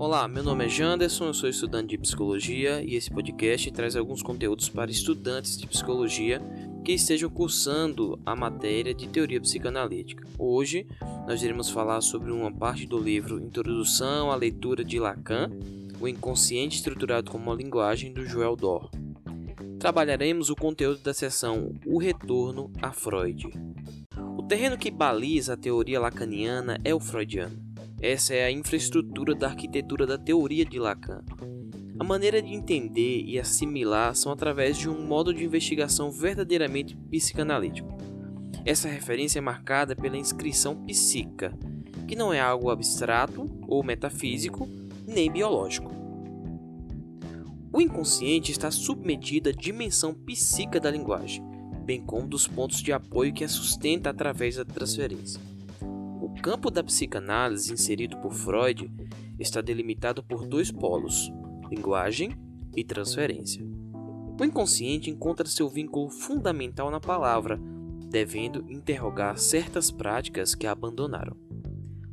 Olá, meu nome é Janderson, eu sou estudante de psicologia e esse podcast traz alguns conteúdos para estudantes de psicologia que estejam cursando a matéria de teoria psicanalítica. Hoje nós iremos falar sobre uma parte do livro Introdução à Leitura de Lacan, o inconsciente estruturado como uma linguagem do Joel Dor. Trabalharemos o conteúdo da seção O Retorno a Freud. O terreno que baliza a teoria lacaniana é o freudiano. Essa é a infraestrutura da arquitetura da teoria de Lacan. A maneira de entender e assimilar são através de um modo de investigação verdadeiramente psicanalítico. Essa referência é marcada pela inscrição psíquica, que não é algo abstrato ou metafísico, nem biológico. O inconsciente está submetido à dimensão psíquica da linguagem, bem como dos pontos de apoio que a sustenta através da transferência. Campo da psicanálise inserido por Freud está delimitado por dois polos: linguagem e transferência. O inconsciente encontra seu vínculo fundamental na palavra, devendo interrogar certas práticas que a abandonaram.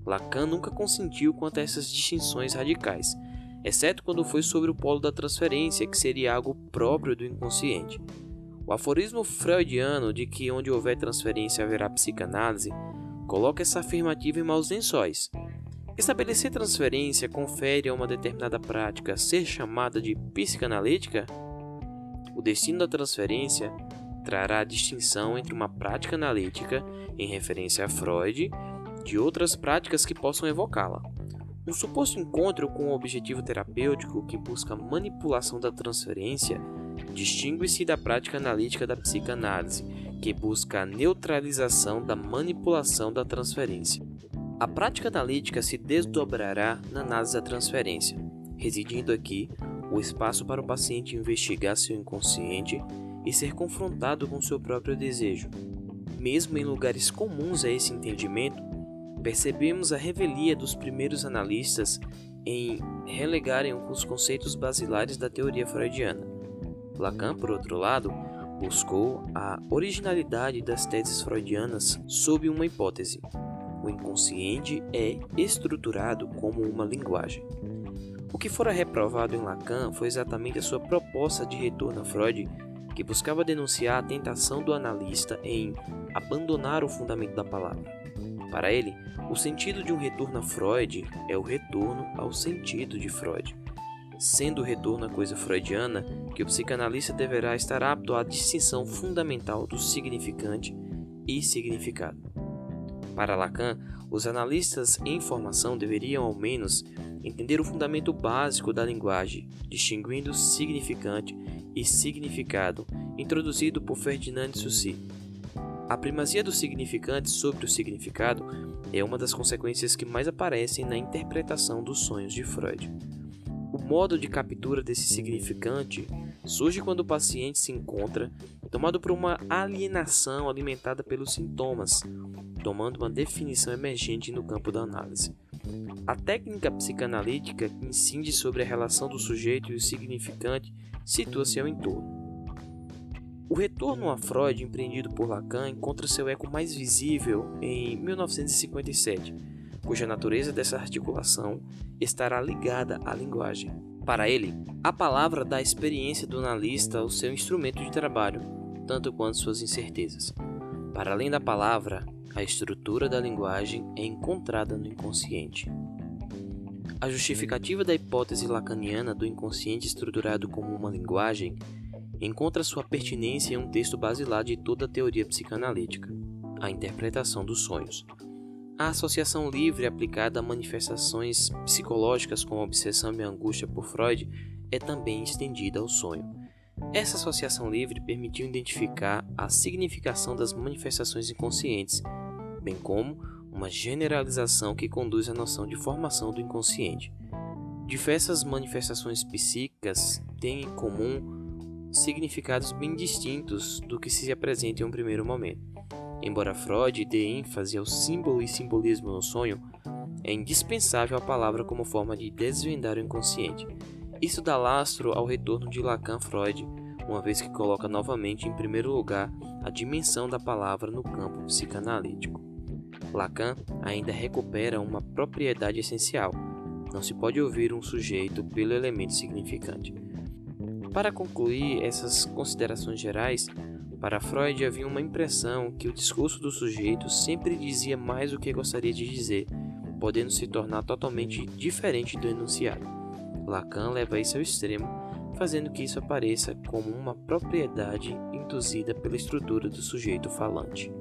Lacan nunca consentiu quanto a essas distinções radicais, exceto quando foi sobre o polo da transferência, que seria algo próprio do inconsciente. O aforismo freudiano de que onde houver transferência haverá psicanálise Coloca essa afirmativa em maus lençóis. Estabelecer transferência confere a uma determinada prática ser chamada de psicanalítica? O destino da transferência trará a distinção entre uma prática analítica, em referência a Freud, de outras práticas que possam evocá-la. Um suposto encontro com um objetivo terapêutico que busca manipulação da transferência distingue-se da prática analítica da psicanálise, que busca a neutralização da manipulação da transferência. A prática analítica se desdobrará na análise da transferência, residindo aqui o espaço para o paciente investigar seu inconsciente e ser confrontado com seu próprio desejo. Mesmo em lugares comuns a esse entendimento, percebemos a revelia dos primeiros analistas em relegarem os conceitos basilares da teoria freudiana. Lacan, por outro lado, buscou a originalidade das teses freudianas sob uma hipótese. O inconsciente é estruturado como uma linguagem. O que fora reprovado em Lacan foi exatamente a sua proposta de retorno a Freud, que buscava denunciar a tentação do analista em abandonar o fundamento da palavra. Para ele, o sentido de um retorno a Freud é o retorno ao sentido de Freud sendo o retorno à coisa freudiana que o psicanalista deverá estar apto à distinção fundamental do significante e significado. Para Lacan, os analistas em formação deveriam, ao menos, entender o fundamento básico da linguagem, distinguindo significante e significado, introduzido por Ferdinand Saussure. A primazia do significante sobre o significado é uma das consequências que mais aparecem na interpretação dos sonhos de Freud. Modo de captura desse significante surge quando o paciente se encontra tomado por uma alienação alimentada pelos sintomas, tomando uma definição emergente no campo da análise. A técnica psicanalítica que incide sobre a relação do sujeito e o significante situa-se ao entorno. O retorno a Freud empreendido por Lacan encontra seu eco mais visível em 1957 cuja natureza dessa articulação estará ligada à linguagem. Para ele, a palavra dá a experiência do analista ao seu instrumento de trabalho, tanto quanto suas incertezas. Para além da palavra, a estrutura da linguagem é encontrada no inconsciente. A justificativa da hipótese lacaniana do inconsciente estruturado como uma linguagem encontra sua pertinência em um texto basilar de toda a teoria psicanalítica, a interpretação dos sonhos, a associação livre aplicada a manifestações psicológicas como obsessão e angústia por Freud é também estendida ao sonho. Essa associação livre permitiu identificar a significação das manifestações inconscientes, bem como uma generalização que conduz à noção de formação do inconsciente. Diversas manifestações psíquicas têm em comum significados bem distintos do que se apresenta em um primeiro momento. Embora Freud dê ênfase ao símbolo e simbolismo no sonho, é indispensável a palavra como forma de desvendar o inconsciente. Isso dá lastro ao retorno de Lacan-Freud, uma vez que coloca novamente em primeiro lugar a dimensão da palavra no campo psicanalítico. Lacan ainda recupera uma propriedade essencial, Não se pode ouvir um sujeito pelo elemento significante. Para concluir essas considerações gerais, para Freud havia uma impressão que o discurso do sujeito sempre dizia mais do que gostaria de dizer, podendo se tornar totalmente diferente do enunciado. Lacan leva isso ao extremo, fazendo que isso apareça como uma propriedade induzida pela estrutura do sujeito falante.